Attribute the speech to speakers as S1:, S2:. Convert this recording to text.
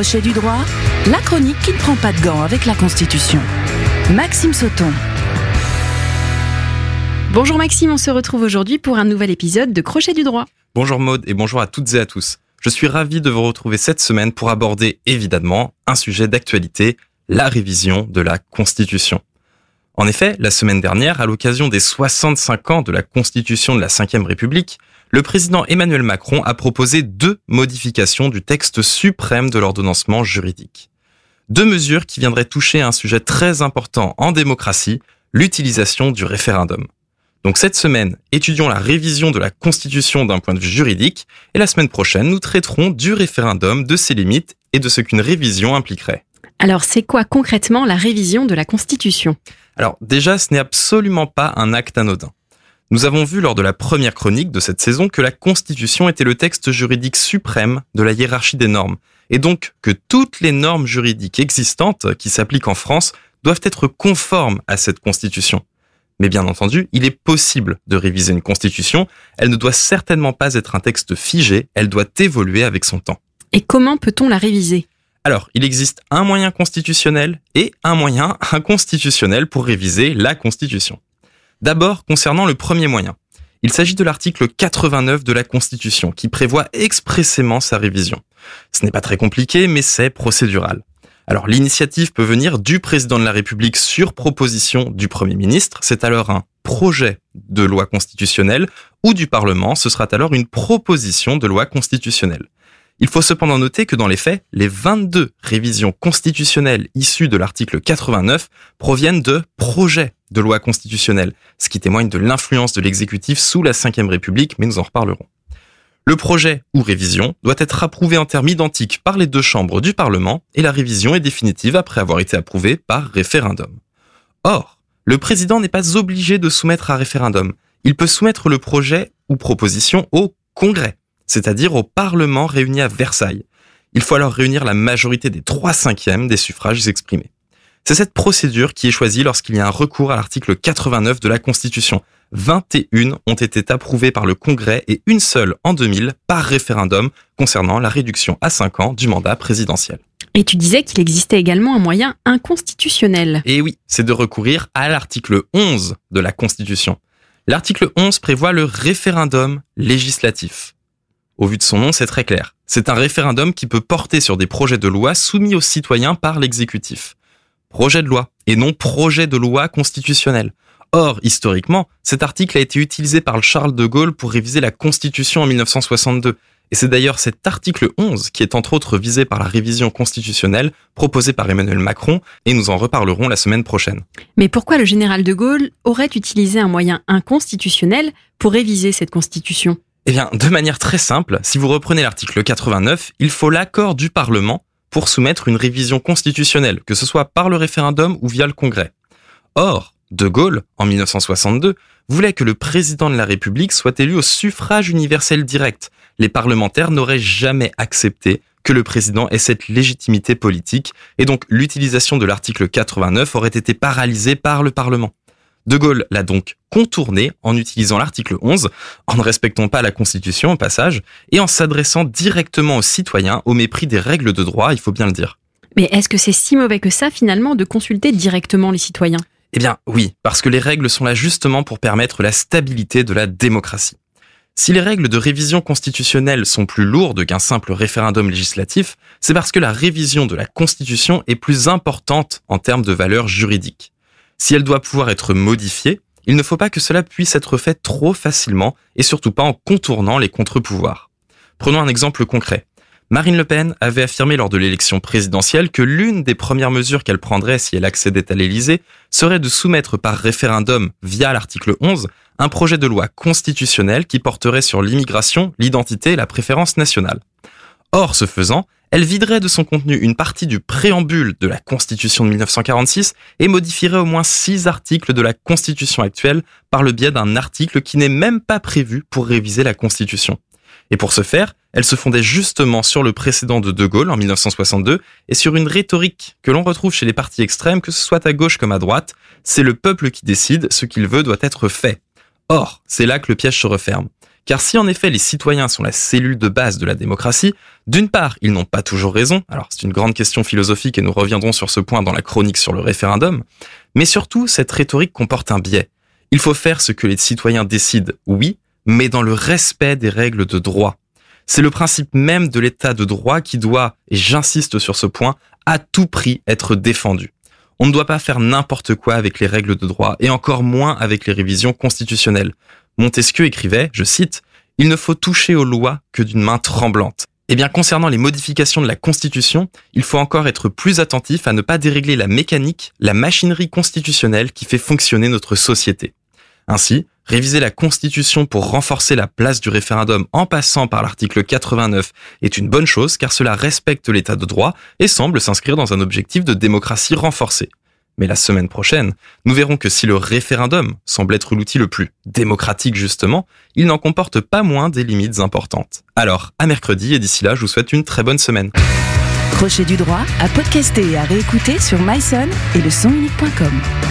S1: Crochet du droit, la chronique qui ne prend pas de gants avec la Constitution. Maxime Sauton.
S2: Bonjour Maxime, on se retrouve aujourd'hui pour un nouvel épisode de Crochet du droit.
S3: Bonjour Maude et bonjour à toutes et à tous. Je suis ravi de vous retrouver cette semaine pour aborder évidemment un sujet d'actualité, la révision de la Constitution. En effet, la semaine dernière, à l'occasion des 65 ans de la Constitution de la Ve République, le président Emmanuel Macron a proposé deux modifications du texte suprême de l'ordonnancement juridique. Deux mesures qui viendraient toucher un sujet très important en démocratie, l'utilisation du référendum. Donc cette semaine, étudions la révision de la Constitution d'un point de vue juridique, et la semaine prochaine, nous traiterons du référendum, de ses limites et de ce qu'une révision impliquerait.
S2: Alors c'est quoi concrètement la révision de la Constitution?
S3: Alors déjà, ce n'est absolument pas un acte anodin. Nous avons vu lors de la première chronique de cette saison que la Constitution était le texte juridique suprême de la hiérarchie des normes, et donc que toutes les normes juridiques existantes qui s'appliquent en France doivent être conformes à cette Constitution. Mais bien entendu, il est possible de réviser une Constitution, elle ne doit certainement pas être un texte figé, elle doit évoluer avec son temps.
S2: Et comment peut-on la réviser?
S3: Alors, il existe un moyen constitutionnel et un moyen inconstitutionnel pour réviser la Constitution. D'abord, concernant le premier moyen. Il s'agit de l'article 89 de la Constitution qui prévoit expressément sa révision. Ce n'est pas très compliqué, mais c'est procédural. Alors l'initiative peut venir du président de la République sur proposition du Premier ministre. C'est alors un projet de loi constitutionnelle ou du Parlement. Ce sera alors une proposition de loi constitutionnelle. Il faut cependant noter que dans les faits, les 22 révisions constitutionnelles issues de l'article 89 proviennent de projets de loi constitutionnelle, ce qui témoigne de l'influence de l'exécutif sous la Ve République, mais nous en reparlerons. Le projet ou révision doit être approuvé en termes identiques par les deux chambres du Parlement et la révision est définitive après avoir été approuvée par référendum. Or, le président n'est pas obligé de soumettre à référendum. Il peut soumettre le projet ou proposition au Congrès c'est-à-dire au Parlement réuni à Versailles. Il faut alors réunir la majorité des trois cinquièmes des suffrages exprimés. C'est cette procédure qui est choisie lorsqu'il y a un recours à l'article 89 de la Constitution. 21 ont été approuvées par le Congrès et une seule en 2000 par référendum concernant la réduction à 5 ans du mandat présidentiel.
S2: Et tu disais qu'il existait également un moyen inconstitutionnel.
S3: Et oui, c'est de recourir à l'article 11 de la Constitution. L'article 11 prévoit le référendum législatif. Au vu de son nom, c'est très clair. C'est un référendum qui peut porter sur des projets de loi soumis aux citoyens par l'exécutif. Projet de loi, et non projet de loi constitutionnel. Or, historiquement, cet article a été utilisé par Charles de Gaulle pour réviser la Constitution en 1962. Et c'est d'ailleurs cet article 11 qui est entre autres visé par la révision constitutionnelle proposée par Emmanuel Macron, et nous en reparlerons la semaine prochaine.
S2: Mais pourquoi le général de Gaulle aurait utilisé un moyen inconstitutionnel pour réviser cette Constitution?
S3: Eh bien, de manière très simple, si vous reprenez l'article 89, il faut l'accord du Parlement pour soumettre une révision constitutionnelle, que ce soit par le référendum ou via le Congrès. Or, De Gaulle, en 1962, voulait que le président de la République soit élu au suffrage universel direct. Les parlementaires n'auraient jamais accepté que le président ait cette légitimité politique, et donc l'utilisation de l'article 89 aurait été paralysée par le Parlement. De Gaulle l'a donc contourné en utilisant l'article 11, en ne respectant pas la Constitution au passage, et en s'adressant directement aux citoyens au mépris des règles de droit, il faut bien le dire.
S2: Mais est-ce que c'est si mauvais que ça finalement de consulter directement les citoyens?
S3: Eh bien oui, parce que les règles sont là justement pour permettre la stabilité de la démocratie. Si les règles de révision constitutionnelle sont plus lourdes qu'un simple référendum législatif, c'est parce que la révision de la Constitution est plus importante en termes de valeur juridique. Si elle doit pouvoir être modifiée, il ne faut pas que cela puisse être fait trop facilement et surtout pas en contournant les contre-pouvoirs. Prenons un exemple concret. Marine Le Pen avait affirmé lors de l'élection présidentielle que l'une des premières mesures qu'elle prendrait si elle accédait à l'Élysée serait de soumettre par référendum via l'article 11 un projet de loi constitutionnel qui porterait sur l'immigration, l'identité et la préférence nationale. Or, ce faisant, elle viderait de son contenu une partie du préambule de la Constitution de 1946 et modifierait au moins six articles de la Constitution actuelle par le biais d'un article qui n'est même pas prévu pour réviser la Constitution. Et pour ce faire, elle se fondait justement sur le précédent de De Gaulle en 1962 et sur une rhétorique que l'on retrouve chez les partis extrêmes, que ce soit à gauche comme à droite, c'est le peuple qui décide, ce qu'il veut doit être fait. Or, c'est là que le piège se referme Car si en effet les citoyens sont la cellule de base de la démocratie, d'une part, ils n'ont pas toujours raison, alors c'est une grande question philosophique et nous reviendrons sur ce point dans la chronique sur le référendum, mais surtout cette rhétorique comporte un biais. Il faut faire ce que les citoyens décident, oui, mais dans le respect des règles de droit. C'est le principe même de l'état de droit qui doit, et j'insiste sur ce point, à tout prix être défendu. On ne doit pas faire n'importe quoi avec les règles de droit, et encore moins avec les révisions constitutionnelles. Montesquieu écrivait, je cite, Il ne faut toucher aux lois que d'une main tremblante. Eh bien, concernant les modifications de la Constitution, il faut encore être plus attentif à ne pas dérégler la mécanique, la machinerie constitutionnelle qui fait fonctionner notre société. Ainsi, réviser la Constitution pour renforcer la place du référendum en passant par l'article 89 est une bonne chose car cela respecte l'état de droit et semble s'inscrire dans un objectif de démocratie renforcée. Mais la semaine prochaine, nous verrons que si le référendum semble être l'outil le plus démocratique justement, il n'en comporte pas moins des limites importantes. Alors, à mercredi et d'ici là, je vous souhaite une très bonne semaine.
S1: Crochet du droit à podcaster et à réécouter sur myson et le.